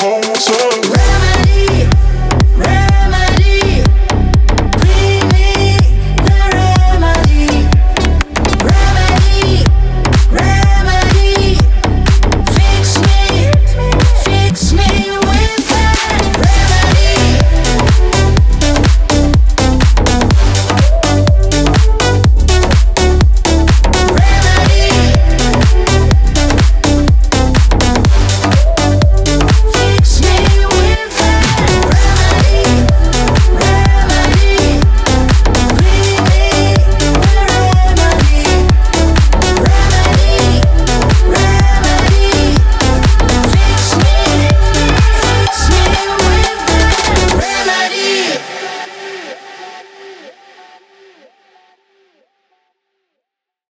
cold, so